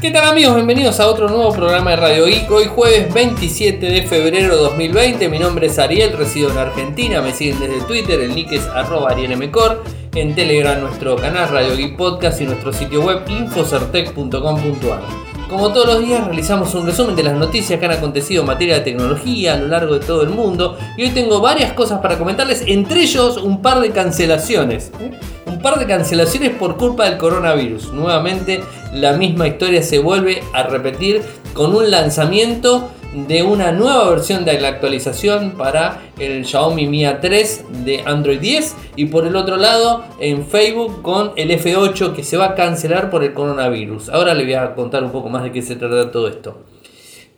¿Qué tal amigos? Bienvenidos a otro nuevo programa de Radio Geek. Hoy jueves 27 de febrero de 2020. Mi nombre es Ariel, resido en Argentina. Me siguen desde Twitter, el nick es arroba arielmcor. En Telegram nuestro canal Radio Geek Podcast y nuestro sitio web infocertec.com.ar. Como todos los días realizamos un resumen de las noticias que han acontecido en materia de tecnología a lo largo de todo el mundo. Y hoy tengo varias cosas para comentarles, entre ellos un par de cancelaciones. ¿eh? Un par de cancelaciones por culpa del coronavirus. Nuevamente la misma historia se vuelve a repetir con un lanzamiento de una nueva versión de la actualización para el Xiaomi Mi A3 de Android 10 y por el otro lado en Facebook con el F8 que se va a cancelar por el coronavirus. Ahora le voy a contar un poco más de qué se trata todo esto.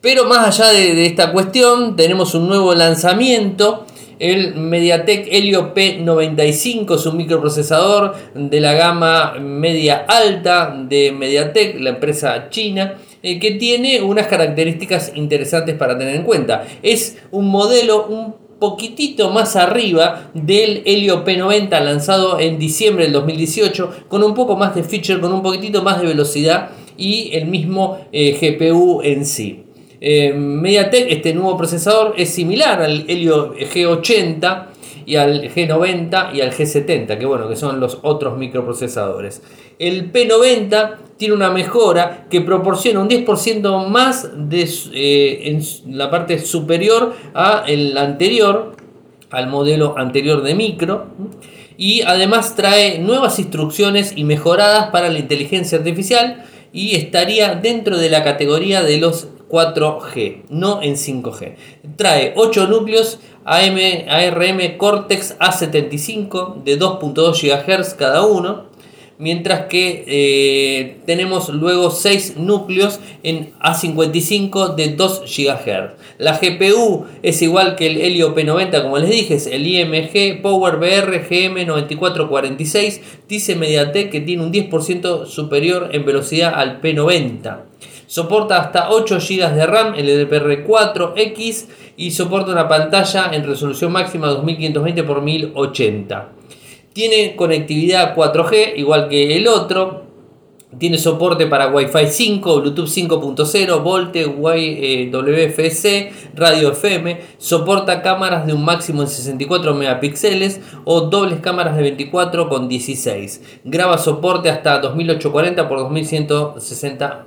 Pero más allá de, de esta cuestión tenemos un nuevo lanzamiento el MediaTek Helio P95 es un microprocesador de la gama media alta de MediaTek, la empresa china eh, que tiene unas características interesantes para tener en cuenta. Es un modelo un poquitito más arriba del Helio P90 lanzado en diciembre del 2018 con un poco más de feature, con un poquitito más de velocidad y el mismo eh, GPU en sí. Eh, MediaTek, este nuevo procesador, es similar al Helio G80 y al G90 y al G70, que bueno, que son los otros microprocesadores. El P90 tiene una mejora que proporciona un 10% más de, eh, en la parte superior a el anterior, al modelo anterior de micro. Y además trae nuevas instrucciones y mejoradas para la inteligencia artificial y estaría dentro de la categoría de los 4G, no en 5G. Trae 8 núcleos AM, ARM Cortex A75 de 2.2 GHz cada uno mientras que eh, tenemos luego 6 núcleos en A55 de 2 GHz. La GPU es igual que el Helio P90, como les dije, es el IMG Power VR GM9446, dice Mediatek que tiene un 10% superior en velocidad al P90. Soporta hasta 8 GB de RAM LDPR4X y soporta una pantalla en resolución máxima 2520 x 1080. Tiene conectividad 4G, igual que el otro. Tiene soporte para Wi-Fi 5, Bluetooth 5.0, Volte, WFC, radio FM. Soporta cámaras de un máximo de 64 megapíxeles o dobles cámaras de 24 con 16. Graba soporte hasta 2840 x 2160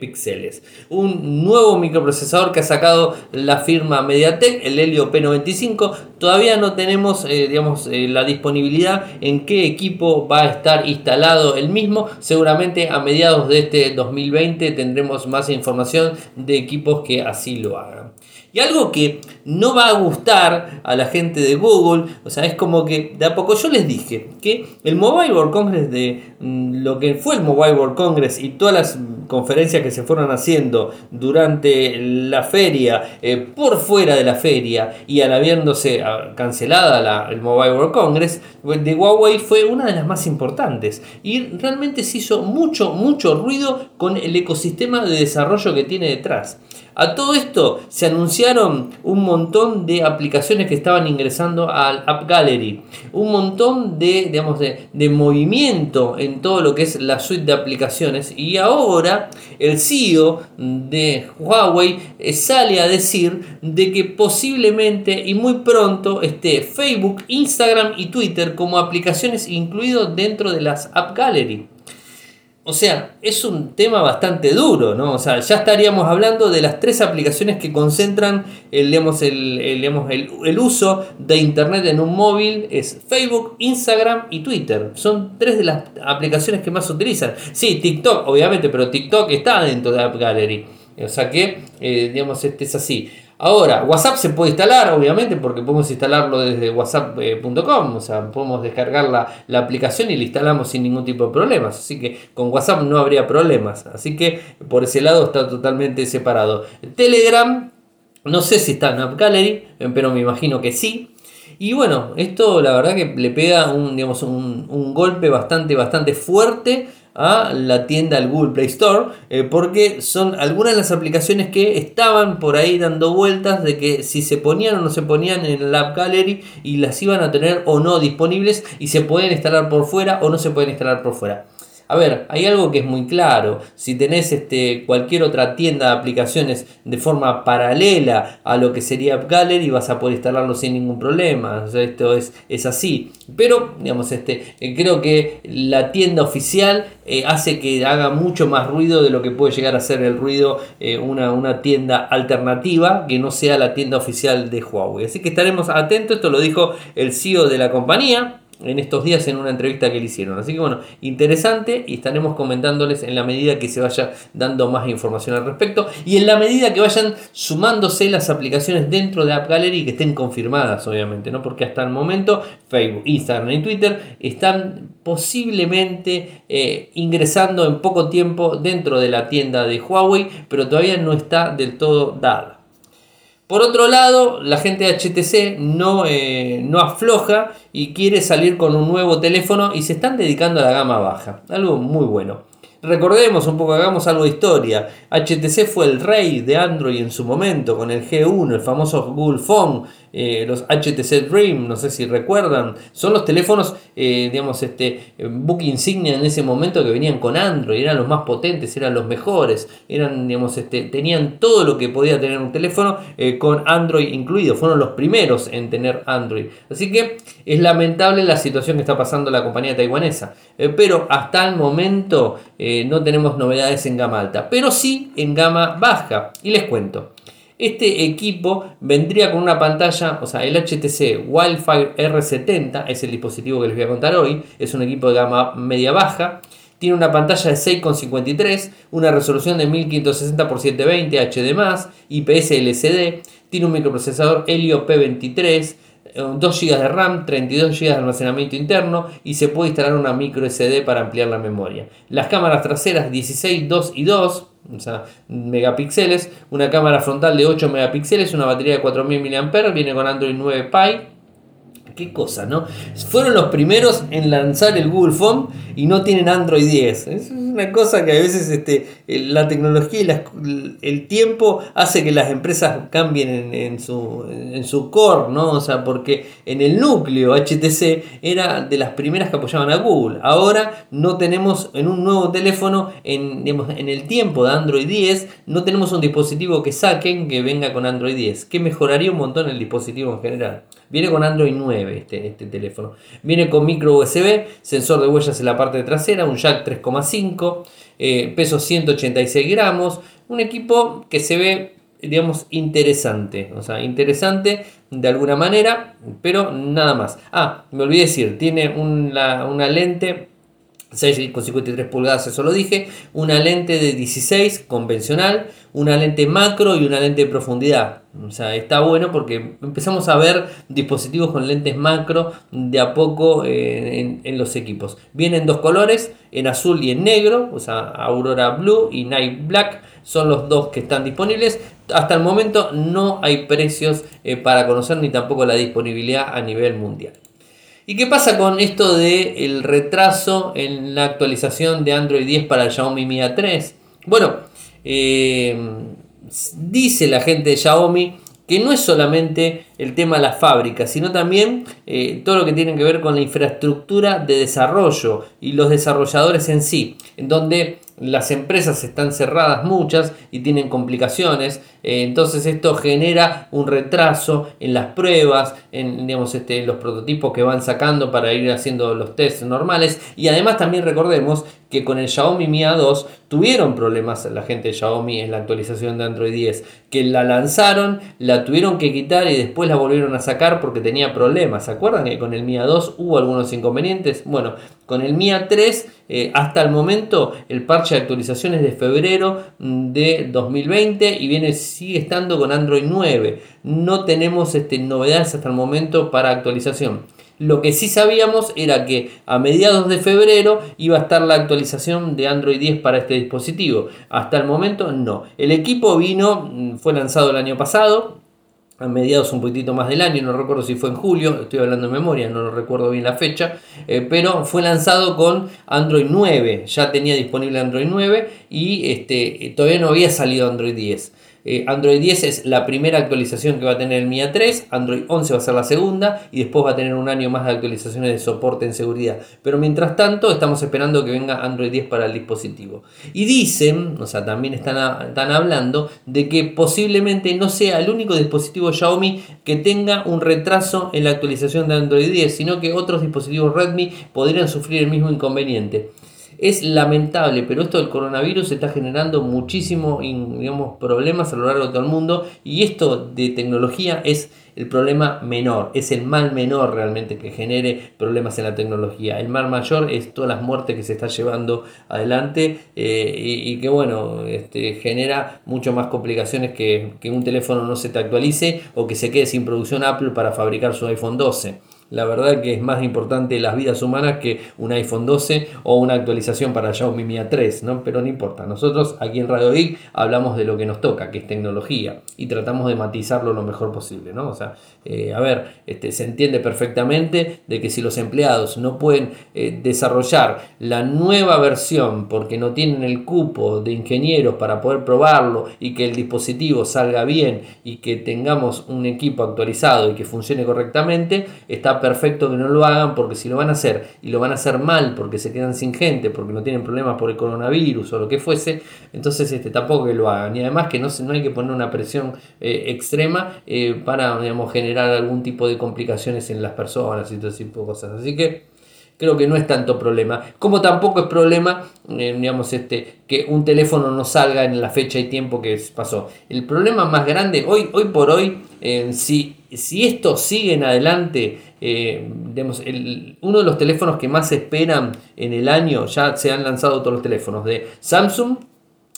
píxeles. Un nuevo microprocesador que ha sacado la firma MediaTek, el Helio P95. Todavía no tenemos eh, digamos, eh, la disponibilidad en qué equipo va a estar instalado el mismo seguramente a mediados de este 2020 tendremos más información de equipos que así lo hagan. Y algo que no va a gustar a la gente de Google, o sea, es como que de a poco yo les dije que el Mobile World Congress de mm, lo que fue el Mobile World Congress y todas las conferencias que se fueron haciendo durante la feria, eh, por fuera de la feria y al habiéndose ah, cancelada el Mobile World Congress, pues, de Huawei fue una de las más importantes y realmente se hizo mucho, mucho ruido con el ecosistema de desarrollo que tiene detrás. A todo esto se anunciaron un montón de aplicaciones que estaban ingresando al App Gallery, un montón de, digamos, de, movimiento en todo lo que es la suite de aplicaciones y ahora el CEO de Huawei eh, sale a decir de que posiblemente y muy pronto esté Facebook, Instagram y Twitter como aplicaciones incluidos dentro de las App Gallery. O sea, es un tema bastante duro, ¿no? O sea, ya estaríamos hablando de las tres aplicaciones que concentran el, el, el, uso de Internet en un móvil, es Facebook, Instagram y Twitter. Son tres de las aplicaciones que más utilizan. Sí, TikTok, obviamente, pero TikTok está dentro de App Gallery. O sea que, eh, digamos, este es así. Ahora, WhatsApp se puede instalar, obviamente, porque podemos instalarlo desde whatsapp.com, o sea, podemos descargar la, aplicación y la instalamos sin ningún tipo de problemas. Así que con WhatsApp no habría problemas. Así que por ese lado está totalmente separado. Telegram, no sé si está en App Gallery, pero me imagino que sí. Y bueno, esto la verdad que le pega un, digamos, un golpe bastante, bastante fuerte a la tienda al Google Play Store eh, porque son algunas de las aplicaciones que estaban por ahí dando vueltas de que si se ponían o no se ponían en la App Gallery y las iban a tener o no disponibles y se pueden instalar por fuera o no se pueden instalar por fuera. A ver, hay algo que es muy claro. Si tenés este, cualquier otra tienda de aplicaciones de forma paralela a lo que sería App Gallery, vas a poder instalarlo sin ningún problema. esto es, es así. Pero, digamos, este, eh, creo que la tienda oficial eh, hace que haga mucho más ruido de lo que puede llegar a ser el ruido eh, una, una tienda alternativa que no sea la tienda oficial de Huawei. Así que estaremos atentos. Esto lo dijo el CEO de la compañía en estos días en una entrevista que le hicieron. Así que bueno, interesante y estaremos comentándoles en la medida que se vaya dando más información al respecto y en la medida que vayan sumándose las aplicaciones dentro de App Gallery que estén confirmadas, obviamente, ¿no? Porque hasta el momento Facebook, Instagram y Twitter están posiblemente eh, ingresando en poco tiempo dentro de la tienda de Huawei, pero todavía no está del todo dada. Por otro lado, la gente de HTC no, eh, no afloja y quiere salir con un nuevo teléfono y se están dedicando a la gama baja. Algo muy bueno. Recordemos un poco, hagamos algo de historia. HTC fue el rey de Android en su momento con el G1, el famoso Google Phone, eh, los HTC Dream, no sé si recuerdan, son los teléfonos, eh, digamos, este, book insignia en ese momento que venían con Android, eran los más potentes, eran los mejores, eran, digamos, este, tenían todo lo que podía tener un teléfono eh, con Android incluido, fueron los primeros en tener Android. Así que es lamentable la situación que está pasando la compañía taiwanesa, pero hasta el momento no tenemos novedades en gama alta, pero sí en gama baja, y les cuento. Este equipo vendría con una pantalla, o sea, el HTC Wildfire R70 es el dispositivo que les voy a contar hoy, es un equipo de gama media baja. Tiene una pantalla de 6,53, una resolución de 1560 x 720 HD+, IPS LCD, tiene un microprocesador Helio P23, 2 GB de RAM, 32 GB de almacenamiento interno y se puede instalar una micro SD para ampliar la memoria. Las cámaras traseras 16, 2 y 2 o sea, megapíxeles, una cámara frontal de 8 megapíxeles, una batería de 4000 mAh, viene con Android 9 Pie qué cosa, ¿no? Fueron los primeros en lanzar el Google Phone y no tienen Android 10. Es una cosa que a veces este, la tecnología y el tiempo hace que las empresas cambien en, su, en su core, ¿no? O sea, porque en el núcleo HTC era de las primeras que apoyaban a Google. Ahora no tenemos en un nuevo teléfono, en, en el tiempo de Android 10, no tenemos un dispositivo que saquen que venga con Android 10, que mejoraría un montón el dispositivo en general. Viene con Android 9 este, este teléfono. Viene con micro USB, sensor de huellas en la parte trasera, un jack 3,5, eh, peso 186 gramos. Un equipo que se ve, digamos, interesante. O sea, interesante de alguna manera, pero nada más. Ah, me olvidé decir, tiene una, una lente 6,53 pulgadas, eso lo dije, una lente de 16 convencional, una lente macro y una lente de profundidad. O sea, está bueno porque empezamos a ver dispositivos con lentes macro de a poco eh, en, los equipos. Vienen dos colores, en azul y en negro, o sea, Aurora Blue y Night Black son los dos que están disponibles. Hasta el momento no hay precios eh, para conocer ni tampoco la disponibilidad a nivel mundial. ¿Y qué pasa con esto de el retraso en la actualización de Android 10 para Xiaomi Mi A3? Bueno, eh, dice la gente de Xiaomi que no es solamente el tema de la fábrica, sino también eh, todo lo que tiene que ver con la infraestructura de desarrollo y los desarrolladores en sí, en donde las empresas están cerradas muchas y tienen complicaciones, eh, entonces esto genera un retraso en las pruebas, en digamos, este, los prototipos que van sacando para ir haciendo los tests normales y además también recordemos que con el Xiaomi Mi A2 tuvieron problemas la gente de Xiaomi en la actualización de Android 10, que la lanzaron, la tuvieron que quitar y después la volvieron a sacar porque tenía problemas. ¿Se acuerdan que con el Mi A2 hubo algunos inconvenientes? Bueno, con el Mi A3 eh, hasta el momento el parche de actualización es de febrero mm, de 2020 y viene, sigue estando con Android 9. No tenemos este, novedades hasta el momento para actualización. Lo que sí sabíamos era que a mediados de febrero iba a estar la actualización de Android 10 para este dispositivo. Hasta el momento no. El equipo vino, mm, fue lanzado el año pasado, a mediados un poquitito más del año, no recuerdo si fue en julio, estoy hablando de memoria, no recuerdo bien la fecha, eh, pero fue lanzado con Android 9, ya tenía disponible Android 9 y este, todavía no había salido Android 10. Eh, Android 10 es la primera actualización que va a tener el MIA 3, Android 11 va a ser la segunda y después va a tener un año más de actualizaciones de soporte en seguridad. Pero mientras tanto estamos esperando que venga Android 10 para el dispositivo. Y dicen, o sea, también están, están hablando de que posiblemente no sea el único dispositivo Xiaomi que tenga un retraso en la actualización de Android 10, sino que otros dispositivos Redmi podrían sufrir el mismo inconveniente. Es lamentable, pero esto del coronavirus está generando muchísimos problemas a lo largo de todo el mundo y esto de tecnología es el problema menor, es el mal menor realmente que genere problemas en la tecnología. El mal mayor es todas las muertes que se está llevando adelante eh, y, que bueno, este, genera mucho más complicaciones que, que un teléfono no se te actualice o que se quede sin producción Apple para fabricar su iPhone 12 la verdad que es más importante las vidas humanas que un iPhone 12 o una actualización para Xiaomi Mi A3, ¿no? Pero no importa, nosotros aquí en Radio Geek hablamos de lo que nos toca, que es tecnología, y tratamos de matizarlo lo mejor posible, ¿no? O sea, eh, a ver, este, se entiende perfectamente de que si los empleados no pueden eh, desarrollar la nueva versión porque no tienen el cupo de ingenieros para poder probarlo y que el dispositivo salga bien y que tengamos un equipo actualizado y que funcione correctamente, está perfecto que no lo hagan porque si lo van a hacer y lo van a hacer mal porque se quedan sin gente, porque no tienen problemas por el coronavirus o lo que fuese, entonces este, tampoco que lo hagan. Y además que no, no hay que poner una presión eh, extrema eh, para digamos, generar algún tipo de complicaciones en las personas y todo tipo de cosas. Así que creo que no es tanto problema. Como tampoco es problema, eh, digamos, este, que un teléfono no salga en la fecha y tiempo que pasó. El problema más grande, hoy, hoy por hoy, si, si esto sigue en adelante, eh, uno de los teléfonos que más esperan en el año, ya se han lanzado todos los teléfonos de Samsung,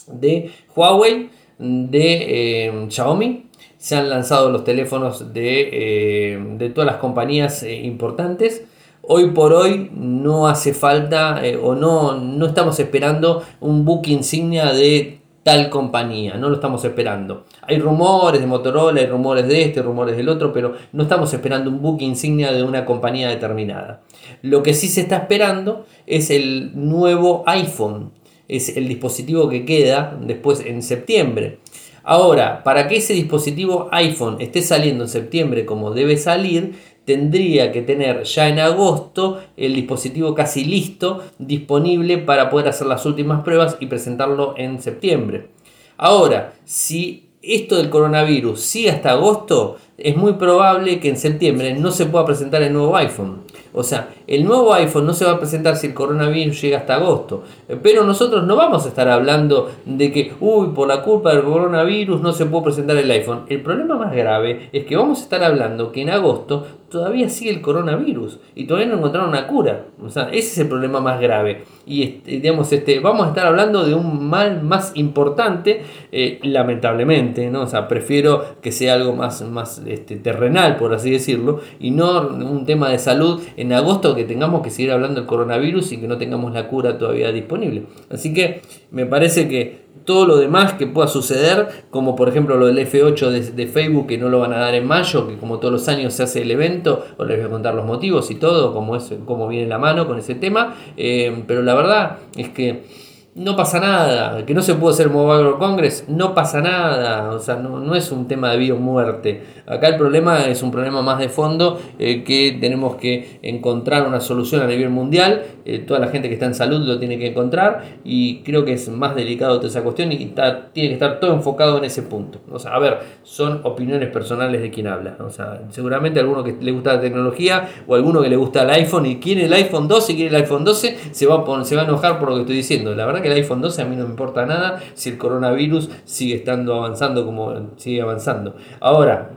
de Huawei, de eh, Xiaomi, se han lanzado los teléfonos de, eh, de todas las compañías importantes. Hoy por hoy no hace falta o no, no estamos esperando un book insignia de tal compañía, no lo estamos esperando. Hay rumores de Motorola, hay rumores de este, rumores del otro, pero no estamos esperando un book insignia de una compañía determinada. Lo que sí se está esperando es el nuevo iPhone, es el dispositivo que queda después en septiembre. Ahora, para que ese dispositivo iPhone esté saliendo en septiembre como debe salir, tendría que tener ya en agosto el dispositivo casi listo, disponible para poder hacer las últimas pruebas y presentarlo en septiembre. Ahora, si esto del coronavirus sigue hasta agosto, es muy probable que en septiembre no se pueda presentar el nuevo iPhone. O sea, el nuevo iPhone no se va a presentar si el coronavirus llega hasta agosto. Pero nosotros no vamos a estar hablando de que, uy, por la culpa del coronavirus no se puede presentar el iPhone. El problema más grave es que vamos a estar hablando que en agosto todavía sigue el coronavirus y todavía no encontraron una cura. O sea, ese es el problema más grave. Y este, digamos, este, vamos a estar hablando de un mal más importante, eh, lamentablemente, ¿no? O sea, prefiero que sea algo más, más este, terrenal, por así decirlo, y no un tema de salud en agosto que tengamos que seguir hablando del coronavirus y que no tengamos la cura todavía disponible. Así que me parece que todo lo demás que pueda suceder, como por ejemplo lo del F8 de, Facebook que no lo van a dar en mayo, que como todos los años se hace el evento, os les voy a contar los motivos y todo, como, es, como viene la mano con ese tema, eh, pero la verdad es que no pasa nada, que no se puede hacer Mobile World Congress, no pasa nada, o sea, no, es un tema de vida o muerte. Acá el problema es un problema más de fondo eh, que tenemos que encontrar una solución a nivel mundial, eh, toda la gente que está en salud lo tiene que encontrar y creo que es más delicado toda esa cuestión y está, tiene que estar todo enfocado en ese punto. O sea, a ver, son opiniones personales de quien habla, o sea, seguramente alguno que le gusta la tecnología o alguno que le gusta el iPhone y quiere el iPhone 12 y quiere el iPhone 12, se va, a se va a enojar por lo que estoy diciendo. La verdad que el iPhone 12 a mí no me importa nada si el coronavirus sigue estando avanzando como sigue avanzando. Ahora,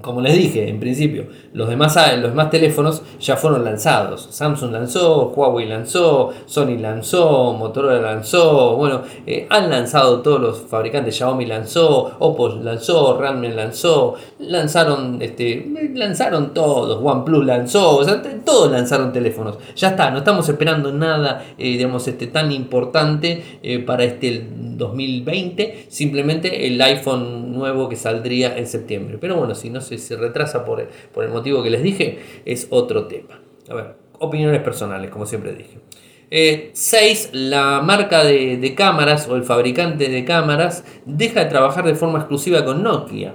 como les dije en principio, los demás, los demás teléfonos ya fueron lanzados. Samsung lanzó, Huawei lanzó, Sony lanzó, Motorola lanzó, bueno, eh, han lanzado todos los fabricantes, Xiaomi lanzó, Oppo lanzó, Realme lanzó, lanzaron, este, lanzaron todos, OnePlus lanzó, todos lanzaron teléfonos. Ya está, no estamos esperando nada, eh, digamos, este, tan importante eh, para este 2020, simplemente el iPhone nuevo que saldría en septiembre. Pero bueno, si no se, retrasa por el, por el motivo que les dije, es otro tema. Opiniones personales, como siempre dije. 6. la marca de, de cámaras o el fabricante de cámaras deja de trabajar de forma exclusiva con Nokia.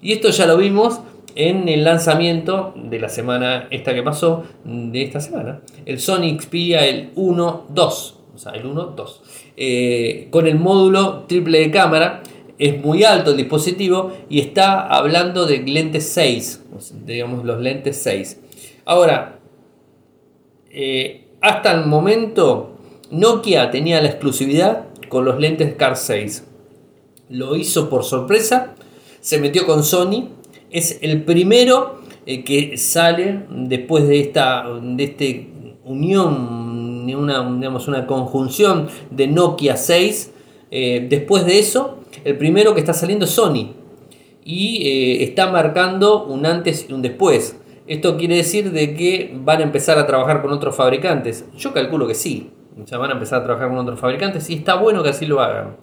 Y esto ya lo vimos en el lanzamiento de la semana esta que pasó, de esta semana, el Sony Xperia el 1.2, o sea, el 1.2, eh, con el módulo triple de cámara, es muy alto el dispositivo y está hablando de lentes 6, digamos los lentes 6. Ahora, eh, hasta el momento Nokia tenía la exclusividad con los lentes Car 6. Lo hizo por sorpresa, se metió con Sony es el primero eh, que sale después de esta de este unión, una, digamos, una conjunción de Nokia 6. Eh, después de eso, el primero que está saliendo es Sony y eh, está marcando un antes y un después. Esto quiere decir de que van a empezar a trabajar con otros fabricantes. Yo calculo que sí. Ya van a empezar a trabajar con otros fabricantes y está bueno que así lo hagan.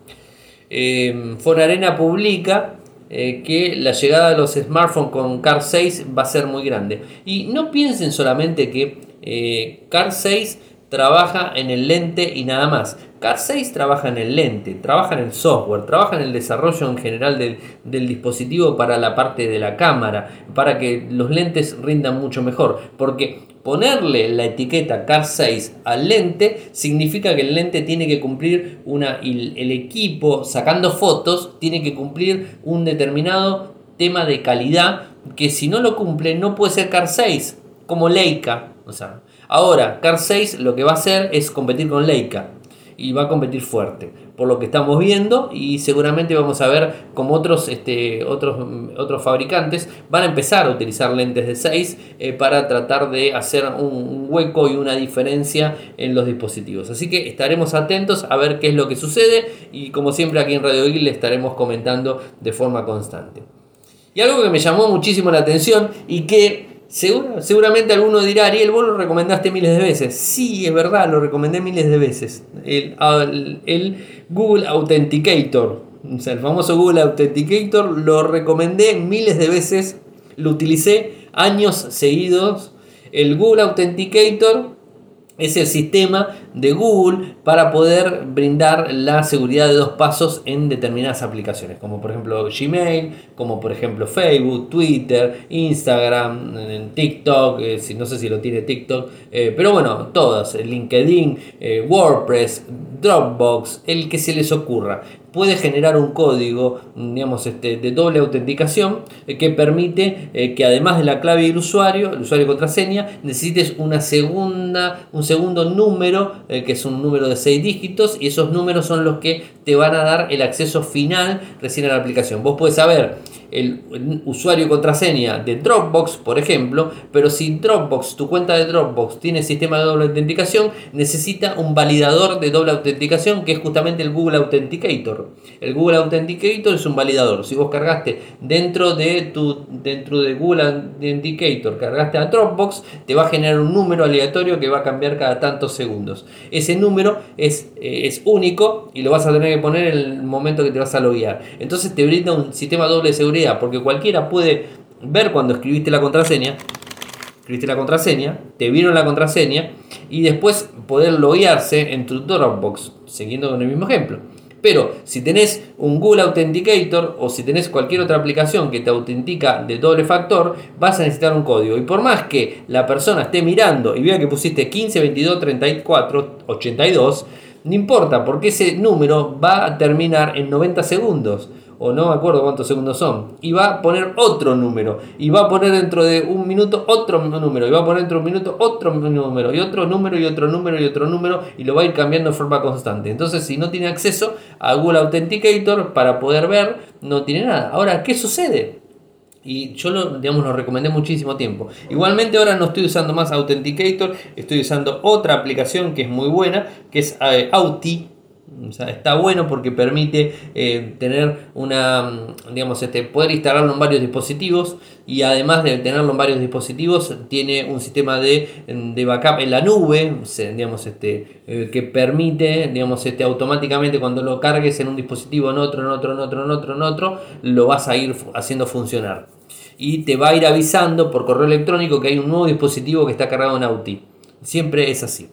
Eh, Fonarena publica eh, que la llegada de los smartphones con Car 6 va a ser muy grande. Y no piensen solamente que eh, Car 6 trabaja en el lente y nada más. Car 6 trabaja en el lente, trabaja en el software, trabaja en el desarrollo en general del, del, dispositivo para la parte de la cámara, para que los lentes rindan mucho mejor. Porque ponerle la etiqueta Car 6 al lente significa que el lente tiene que cumplir una, el, equipo sacando fotos tiene que cumplir un determinado tema de calidad que si no lo cumple no puede ser Car 6 como Leica. O sea, ahora Car 6 lo que va a hacer es competir con Leica y va a competir fuerte por lo que estamos viendo y seguramente vamos a ver como otros, este, otros, otros fabricantes van a empezar a utilizar lentes de 6 eh, para tratar de hacer un, hueco y una diferencia en los dispositivos. Así que estaremos atentos a ver qué es lo que sucede y como siempre aquí en Radio Geek le estaremos comentando de forma constante. Y algo que me llamó muchísimo la atención y que seguramente alguno dirá, Ariel, vos lo recomendaste miles de veces. Sí, es verdad, lo recomendé miles de veces. El, el, Google Authenticator, o sea, el famoso Google Authenticator, lo recomendé miles de veces, lo utilicé años seguidos. El Google Authenticator es el sistema de Google para poder brindar la seguridad de dos pasos en determinadas aplicaciones, como por ejemplo Gmail, como por ejemplo Facebook, Twitter, Instagram, TikTok, eh, no sé si lo tiene TikTok, eh, pero bueno, todas, LinkedIn, eh, WordPress, Dropbox, el que se les ocurra. Puede generar un código digamos, este, de doble autenticación que permite que además de la clave del usuario, el usuario y contraseña, necesites una segunda, un segundo número, eh, que es un número de 6 dígitos, y esos números son los que te van a dar el acceso final recién a la aplicación. Vos puedes saber el usuario contraseña de Dropbox, por ejemplo, pero si Dropbox, tu cuenta de Dropbox tiene sistema de doble autenticación, necesita un validador de doble autenticación que es justamente el Google Authenticator. El Google Authenticator es un validador. Si vos cargaste dentro de tu dentro de Google Authenticator, cargaste a Dropbox, te va a generar un número aleatorio que va a cambiar cada tantos segundos. Ese número es, eh, es único y lo vas a tener que poner en el momento que te vas a loguear. Entonces te brinda un sistema doble de seguridad porque cualquiera puede ver cuando escribiste la contraseña, escribiste la contraseña, te vieron la contraseña y después poder loguearse en tu Dropbox, siguiendo con el mismo ejemplo. Pero si tenés un Google Authenticator o si tenés cualquier otra aplicación que te autentica de doble factor, vas a necesitar un código. Y por más que la persona esté mirando y vea que pusiste 15, 22, 34, 82, no importa porque ese número va a terminar en 90 segundos o no me acuerdo cuántos segundos son, y va a poner otro número, y va a poner dentro de un minuto otro número, y va a poner dentro de un minuto otro número, y otro número, y otro número, y otro número, y lo va a ir cambiando de forma constante. Entonces, si no tiene acceso a Google Authenticator para poder ver, no tiene nada. Ahora, ¿qué sucede? Y yo lo, digamos, lo recomendé muchísimo tiempo. Igualmente ahora no estoy usando más Authenticator, estoy usando otra aplicación que es muy buena, que es eh, Auti está bueno porque permite eh, tener una, digamos, este, poder instalarlo en varios dispositivos y además de tenerlo en varios dispositivos, tiene un sistema de, backup en la nube, digamos, este, eh, que permite, digamos, este, automáticamente cuando lo cargues en un dispositivo, en otro, en otro, en otro, en otro, en otro, lo vas a ir haciendo funcionar. Y te va a ir avisando por correo electrónico que hay un nuevo dispositivo que está cargado en Auti. Siempre es así.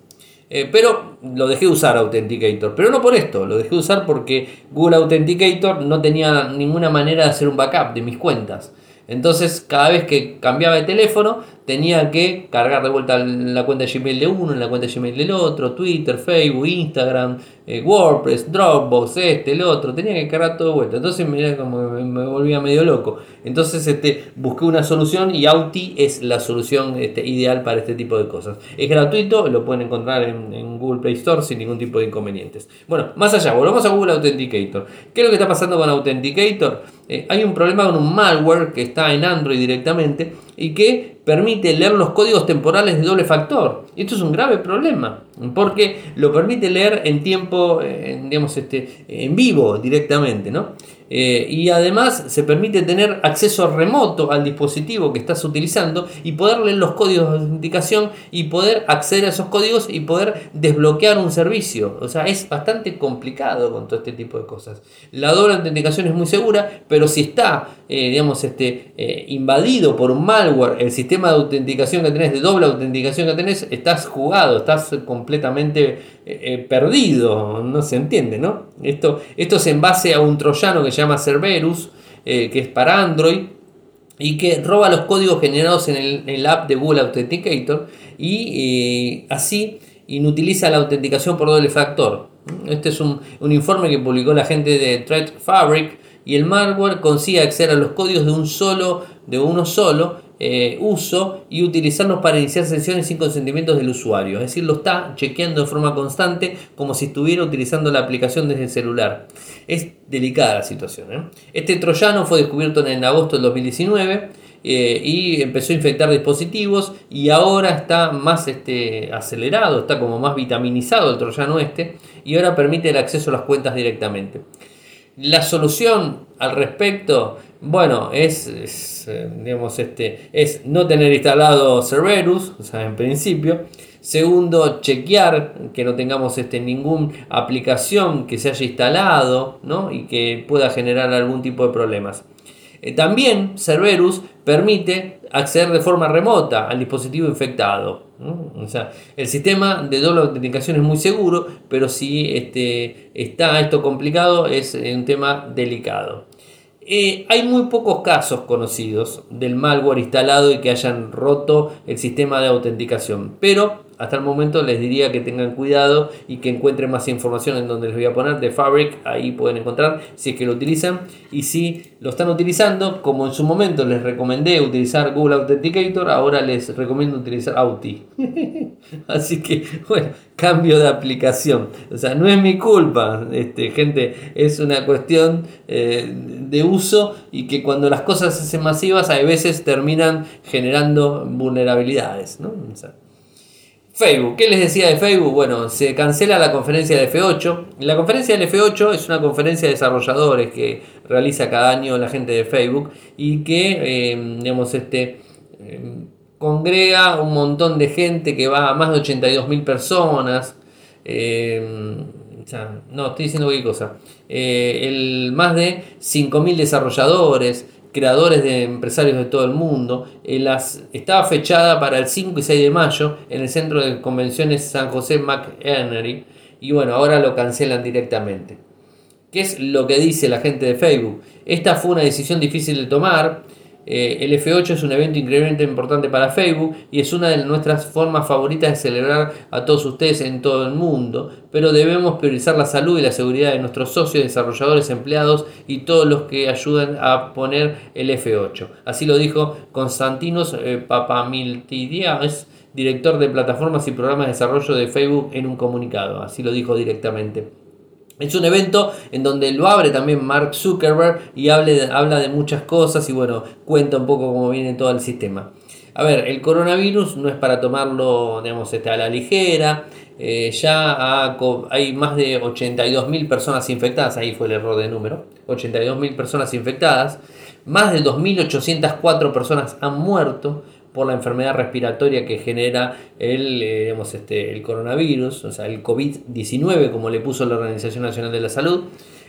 Eh, pero lo dejé usar Authenticator. Pero no por esto, lo dejé usar porque Google Authenticator no tenía ninguna manera de hacer un backup de mis cuentas. Entonces, cada vez que cambiaba de teléfono, tenía que cargar de vuelta la cuenta de Gmail de uno, en la cuenta de Gmail del otro, Twitter, Facebook, Instagram, eh, WordPress, Dropbox, este, el otro, tenía que cargar todo de vuelta. Entonces me, como me, volvía medio loco. Entonces este, busqué una solución y Auti es la solución este, ideal para este tipo de cosas. Es gratuito, lo pueden encontrar en, Google Play Store sin ningún tipo de inconvenientes. Bueno, más allá, volvamos a Google Authenticator. ¿Qué es lo que está pasando con Authenticator? Eh, hay un problema con un malware que está en Android directamente y que permite leer los códigos temporales de doble factor. Esto es un grave problema, porque lo permite leer en tiempo, digamos, este, en vivo directamente, ¿no? Eh, y además se permite tener acceso remoto al dispositivo que estás utilizando y poder leer los códigos de autenticación y poder acceder a esos códigos y poder desbloquear un servicio. O sea, es bastante complicado con todo este tipo de cosas. La doble autenticación es muy segura, pero si está, eh, digamos, este, eh, invadido por un malware, el sistema de autenticación que tenés, de doble autenticación que tenés, estás jugado, estás completamente perdido, no se entiende, ¿no? Esto, esto es en base a un troyano que se llama Cerberus, eh, que es para Android, y que roba los códigos generados en el, app de Google Authenticator y eh, así inutiliza la autenticación por doble factor. Este es un, informe que publicó la gente de Threat Fabric y el malware consigue acceder a los códigos de un solo, de uno solo, eh, uso y utilizarlos para iniciar sesiones sin consentimientos del usuario. Es decir, lo está chequeando de forma constante como si estuviera utilizando la aplicación desde el celular. Es delicada la situación. ¿eh? Este troyano fue descubierto en agosto del 2019 eh, y empezó a infectar dispositivos y ahora está más este, acelerado, está como más vitaminizado el troyano este y ahora permite el acceso a las cuentas directamente. La solución al respecto, bueno, es, eh, digamos, este, es no tener instalado Cerberus, o sea, en principio. Segundo, chequear que no tengamos este, ninguna aplicación que se haya instalado ¿no? y que pueda generar algún tipo de problemas. Eh, también Cerberus permite acceder de forma remota al dispositivo infectado. O sea, el sistema de doble autenticación es muy seguro, pero si este, está esto complicado es un tema delicado. Eh, hay muy pocos casos conocidos del malware instalado y que hayan roto el sistema de autenticación, pero hasta el momento les diría que tengan cuidado y que encuentren más información en donde les voy a poner de Fabric, ahí pueden encontrar si es que lo utilizan y si lo están utilizando, como en su momento les recomendé utilizar Google Authenticator, ahora les recomiendo utilizar Auti. Así que bueno, cambio de aplicación. O sea, no es mi culpa, este, gente, es una cuestión eh, de uso y que cuando las cosas se hacen masivas, a veces terminan generando vulnerabilidades. ¿no? Facebook, ¿qué les decía de Facebook? Bueno, se cancela la conferencia de F8. La conferencia del F8 es una conferencia de desarrolladores que realiza cada año la gente de Facebook y que, eh, digamos, este, eh, congrega un montón de gente que va a más de 82.000 personas. Eh, no, estoy diciendo cualquier cosa. el, más de 5.000 desarrolladores, creadores de empresarios de todo el mundo. Eh, las, estaba fechada para el 5 y 6 de mayo en el Centro de Convenciones San José McHenry y bueno, ahora lo cancelan directamente. ¿Qué es lo que dice la gente de Facebook? Esta fue una decisión difícil de tomar eh, el F8 es un evento increíblemente importante para Facebook y es una de nuestras formas favoritas de celebrar a todos ustedes en todo el mundo, pero debemos priorizar la salud y la seguridad de nuestros socios, desarrolladores, empleados y todos los que ayudan a poner el F8. Así lo dijo Constantinos eh, director de plataformas y programas de desarrollo de Facebook en un comunicado. Así lo dijo directamente. Es un evento en donde lo abre también Mark Zuckerberg y habla de muchas cosas y bueno, cuenta un poco cómo viene todo el sistema. A ver, el coronavirus no es para tomarlo, digamos, este, a la ligera. Eh, ya hay más de 82.000 personas infectadas, ahí fue el error de número, 82.000 personas infectadas, más de 2.804 personas han muerto, por la enfermedad respiratoria que genera el, eh, este, el coronavirus, o sea, el COVID-19, como le puso la Organización Nacional de la Salud.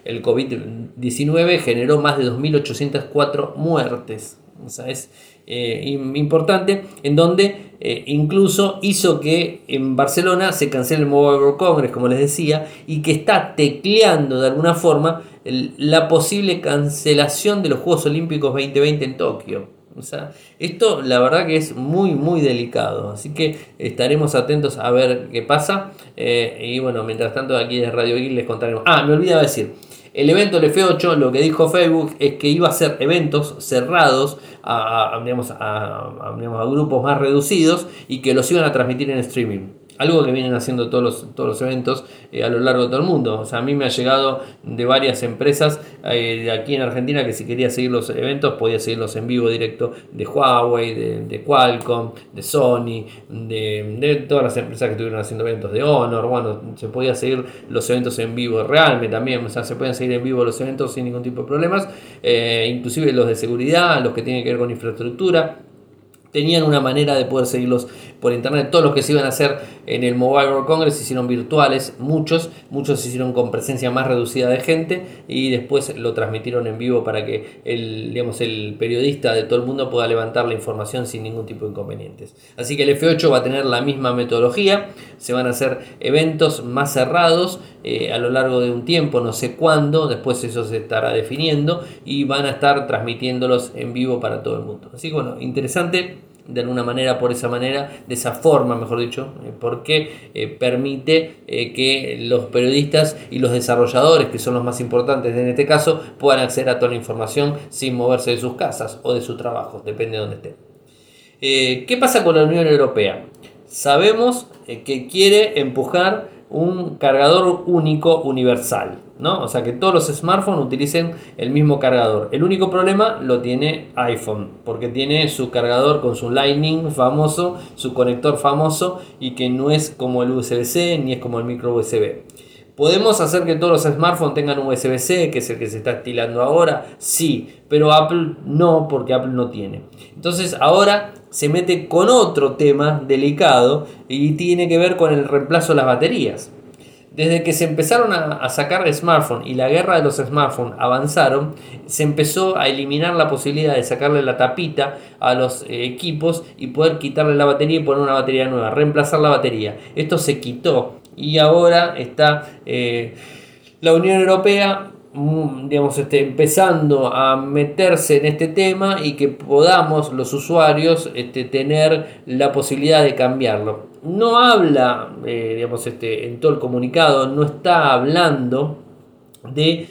El COVID-19 generó más de 2.804 muertes. O sea, es eh, importante en donde eh, incluso hizo que en Barcelona se cancele el Mobile World Congress, como les decía, y que está tecleando de alguna forma la posible cancelación de los Juegos Olímpicos 2020 en Tokio. O sea, esto la verdad que es muy, muy delicado. Así que estaremos atentos a ver qué pasa. Eh, y bueno, mientras tanto aquí de Radio Geek les contaremos. Ah, me olvidaba decir. El evento del F8, lo que dijo Facebook es que iba a ser eventos cerrados a, digamos, a, a grupos más reducidos y que los iban a transmitir en streaming algo que vienen haciendo todos los, todos los eventos eh, a lo largo de todo el mundo. O sea, a mí me ha llegado de varias empresas eh, de aquí en Argentina que si quería seguir los eventos podía seguirlos en vivo directo de Huawei, de, Qualcomm, de Sony, de, todas las empresas que estuvieron haciendo eventos de Honor. Bueno, se podía seguir los eventos en vivo de Realme también. O sea, se pueden seguir en vivo los eventos sin ningún tipo de problemas. Eh, inclusive los de seguridad, los que tienen que ver con infraestructura tenían una manera de poder seguirlos por internet. Todos los que se iban a hacer en el Mobile World Congress se hicieron virtuales, muchos, muchos se hicieron con presencia más reducida de gente y después lo transmitieron en vivo para que el, digamos, el periodista de todo el mundo pueda levantar la información sin ningún tipo de inconvenientes. Así que el F8 va a tener la misma metodología, se van a hacer eventos más cerrados eh, a lo largo de un tiempo, no sé cuándo, después eso se estará definiendo y van a estar transmitiéndolos en vivo para todo el mundo. Así que bueno, interesante de alguna manera, por esa manera, de esa forma, mejor dicho, eh, porque eh, permite eh, que los periodistas y los desarrolladores, que son los más importantes en este caso, puedan acceder a toda la información sin moverse de sus casas o de su trabajo, depende de donde estén. ¿Qué pasa con la Unión Europea? Sabemos que quiere empujar un cargador único universal. ¿no? O sea que todos los smartphones utilicen el mismo cargador. El único problema lo tiene iPhone, porque tiene su cargador con su Lightning famoso, su conector famoso y que no es como el USB-C ni es como el micro USB. ¿Podemos hacer que todos los smartphones tengan USB-C, que es el que se está estilando ahora? Sí, pero Apple no, porque Apple no tiene. Entonces ahora se mete con otro tema delicado y tiene que ver con el reemplazo de las baterías. Desde que se empezaron a, sacar smartphones y la guerra de los smartphones avanzaron, se empezó a eliminar la posibilidad de sacarle la tapita a los eh, equipos y poder quitarle la batería y poner una batería nueva, reemplazar la batería. Esto se quitó y ahora está eh, la Unión Europea mm, digamos, este, empezando a meterse en este tema y que podamos los usuarios este, tener la posibilidad de cambiarlo. No habla, eh, digamos, este, en todo el comunicado, no está hablando de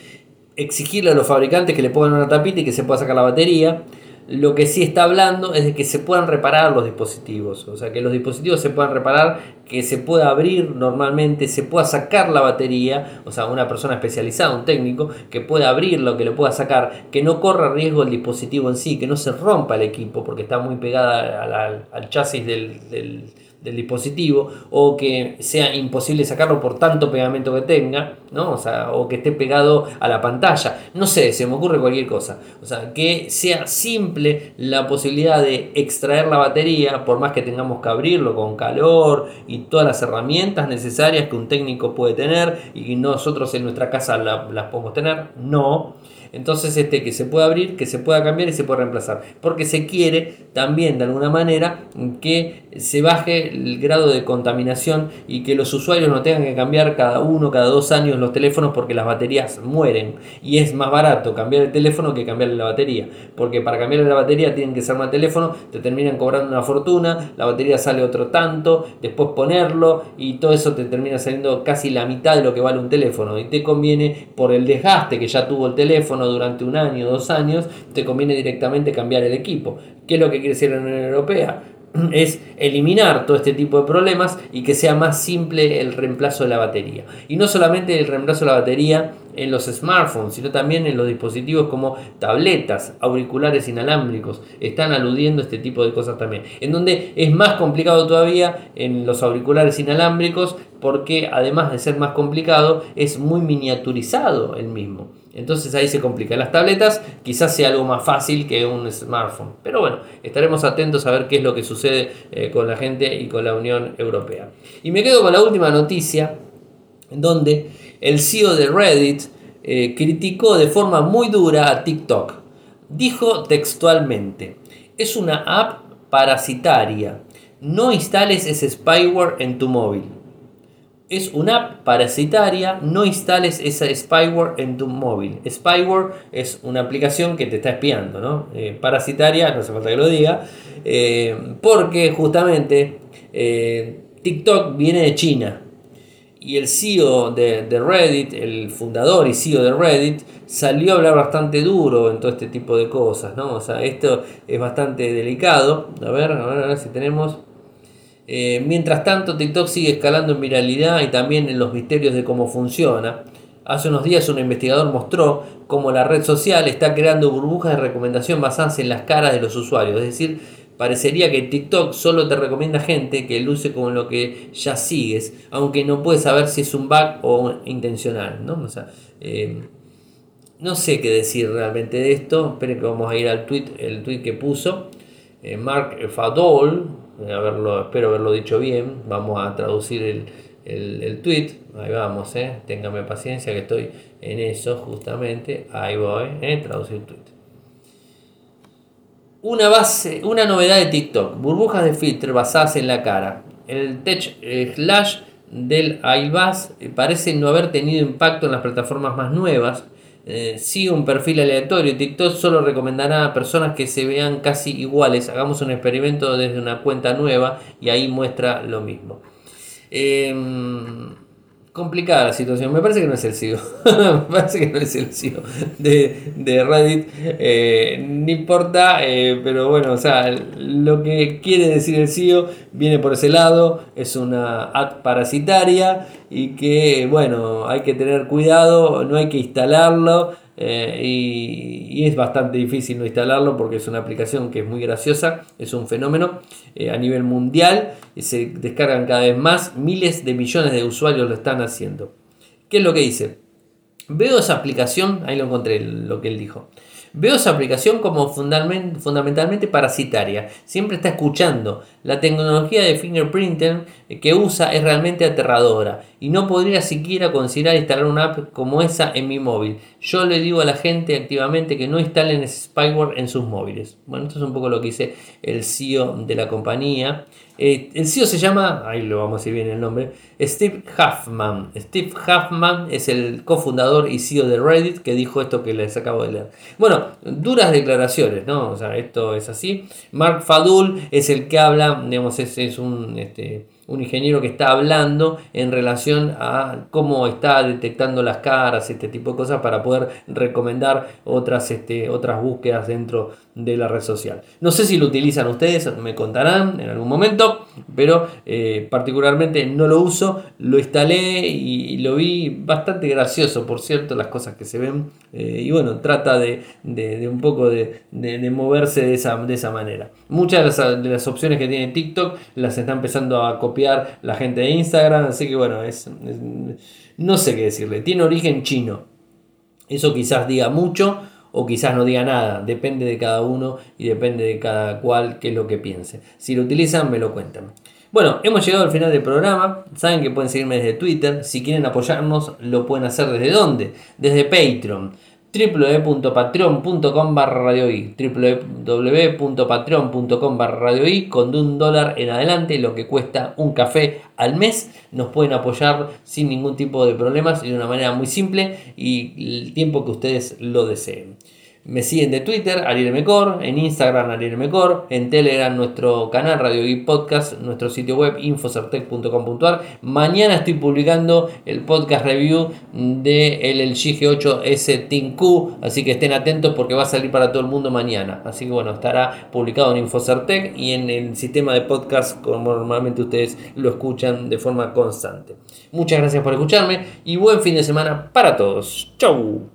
exigirle a los fabricantes que le pongan una tapita y que se pueda sacar la batería. Lo que sí está hablando es de que se puedan reparar los dispositivos, o sea, que los dispositivos se puedan reparar, que se pueda abrir normalmente, se pueda sacar la batería, o sea, una persona especializada, un técnico, que pueda abrirlo, que lo pueda sacar, que no corra riesgo el dispositivo en sí, que no se rompa el equipo porque está muy pegada al, chasis del dispositivo o que sea imposible sacarlo por tanto pegamento que tenga, ¿no? O sea, o que esté pegado a la pantalla. No sé, se me ocurre cualquier cosa. O sea, que sea simple la posibilidad de extraer la batería, por más que tengamos que abrirlo con calor y todas las herramientas necesarias que un técnico puede tener y nosotros en nuestra casa las podemos tener. No. Entonces, este que se pueda abrir, que se pueda cambiar y se pueda reemplazar. Porque se quiere también de alguna manera que se baje el grado de contaminación y que los usuarios no tengan que cambiar cada uno, cada dos años los teléfonos porque las baterías mueren. Y es más barato cambiar el teléfono que cambiarle la batería. Porque para cambiarle la batería tienen que ser más teléfono, te terminan cobrando una fortuna, la batería sale otro tanto, después ponerlo y todo eso te termina saliendo casi la mitad de lo que vale un teléfono. Y te conviene por el desgaste que ya tuvo el teléfono durante un año, dos años, te conviene directamente cambiar el equipo. ¿Qué es lo que quiere decir la Unión Europea? es eliminar todo este tipo de problemas y que sea más simple el reemplazo de la batería. Y no solamente el reemplazo de la batería en los smartphones, sino también en los dispositivos como tabletas, auriculares inalámbricos. Están aludiendo a este tipo de cosas también. En donde es más complicado todavía en los auriculares inalámbricos porque además de ser más complicado es muy miniaturizado el mismo. Entonces ahí se complica. Las tabletas quizás sea algo más fácil que un smartphone. Pero bueno, estaremos atentos a ver qué es lo que sucede eh, con la gente y con la Unión Europea. Y me quedo con la última noticia, donde el CEO de Reddit eh, criticó de forma muy dura a TikTok. Dijo textualmente, es una app parasitaria. No instales ese spyware en tu móvil. Es una app parasitaria, no instales ese spyware en tu móvil. Spyware es una aplicación que te está espiando, ¿no? Eh, parasitaria, no hace falta que lo diga, eh, porque justamente eh, TikTok viene de China y el CEO de, Reddit, el fundador y CEO de Reddit, salió a hablar bastante duro en todo este tipo de cosas, ¿no? O sea, esto es bastante delicado. A ver, a ver si tenemos. Eh, mientras tanto, TikTok sigue escalando en viralidad y también en los misterios de cómo funciona. Hace unos días un investigador mostró cómo la red social está creando burbujas de recomendación basadas en las caras de los usuarios, es decir, Parecería que TikTok solo te recomienda gente que luce con lo que ya sigues, aunque no puedes saber si es un bug o intencional. ¿no? Eh, no sé qué decir realmente de esto. Esperen que vamos a ir al tweet, el tweet que puso eh, Mark Fadol. Espero haberlo dicho bien. Vamos a traducir el, el, tweet. Ahí vamos, eh. téngame paciencia que estoy en eso justamente. Ahí voy, eh, traducir el tweet. Una base, una novedad de TikTok, burbujas de filtro basadas en la cara. El Tech eh, Slash del iBus eh, parece no haber tenido impacto en las plataformas más nuevas. Eh, un perfil aleatorio. TikTok solo recomendará a personas que se vean casi iguales. Hagamos un experimento desde una cuenta nueva y ahí muestra lo mismo. Em, complicada la situación. Me parece que no es el CEO. Me parece que no es el CEO de, Reddit. Eh, no importa, eh, pero bueno, o sea, lo que quiere decir el CEO viene por ese lado. Es una ad parasitaria y que, bueno, hay que tener cuidado, no hay que instalarlo. Eh, y, es bastante difícil no instalarlo porque es una aplicación que es muy graciosa, es un fenómeno eh, a nivel mundial, se descargan cada vez más, miles de millones de usuarios lo están haciendo. ¿Qué es lo que dice? Veo esa aplicación, ahí lo encontré lo que él dijo. Veo esa aplicación como fundamentalmente parasitaria. Siempre está escuchando. La tecnología de fingerprinting que usa es realmente aterradora y no podría siquiera considerar instalar una app como esa en mi móvil. Yo le digo a la gente activamente que no instalen spyware en sus móviles. Bueno, esto es un poco lo que dice el CEO de la compañía. Eh, el CEO se llama, ahí lo vamos a decir bien el nombre, Steve Huffman. Steve Huffman es el cofundador y CEO de Reddit que dijo esto que les acabo de leer. Bueno, duras declaraciones, ¿no? O sea, esto es así. Mark Fadul es el que habla, digamos, es, es un... Este, un ingeniero que está hablando en relación a cómo está detectando las caras, este tipo de cosas para poder recomendar otras, este, otras búsquedas dentro de la red social. No sé si lo utilizan ustedes, me contarán en algún momento, pero eh, particularmente no lo uso, lo instalé y, lo vi bastante gracioso, por cierto, las cosas que se ven. Eh, y bueno, trata de, un poco de, moverse de esa, de esa manera. Muchas de las, opciones que tiene TikTok las está empezando a copiar la gente de Instagram, así que bueno, es, no sé qué decirle. Tiene origen chino. Eso quizás diga mucho o quizás no diga nada, depende de cada uno y depende de cada cual qué es lo que piense. Si lo utilizan, me lo cuentan. Bueno, hemos llegado al final del programa. Saben que pueden seguirme desde Twitter. Si quieren apoyarnos, lo pueden hacer desde dónde? Desde Patreon www.patreon.com barra radio www.patreon.com barra radio con un dólar en adelante lo que cuesta un café al mes nos pueden apoyar sin ningún tipo de problemas y de una manera muy simple y el tiempo que ustedes lo deseen me siguen de Twitter, Ariel Mecor, en Instagram, Ariel Mecor, en Telegram, nuestro canal Radio Geek Podcast, nuestro sitio web infocertec.com.ar. Mañana estoy publicando el podcast review de el G8S Team Q, así que estén atentos porque va a salir para todo el mundo mañana. Así que bueno, estará publicado en Infocertec y en el sistema de podcast como normalmente ustedes lo escuchan de forma constante. Muchas gracias por escucharme y buen fin de semana para todos. Chau.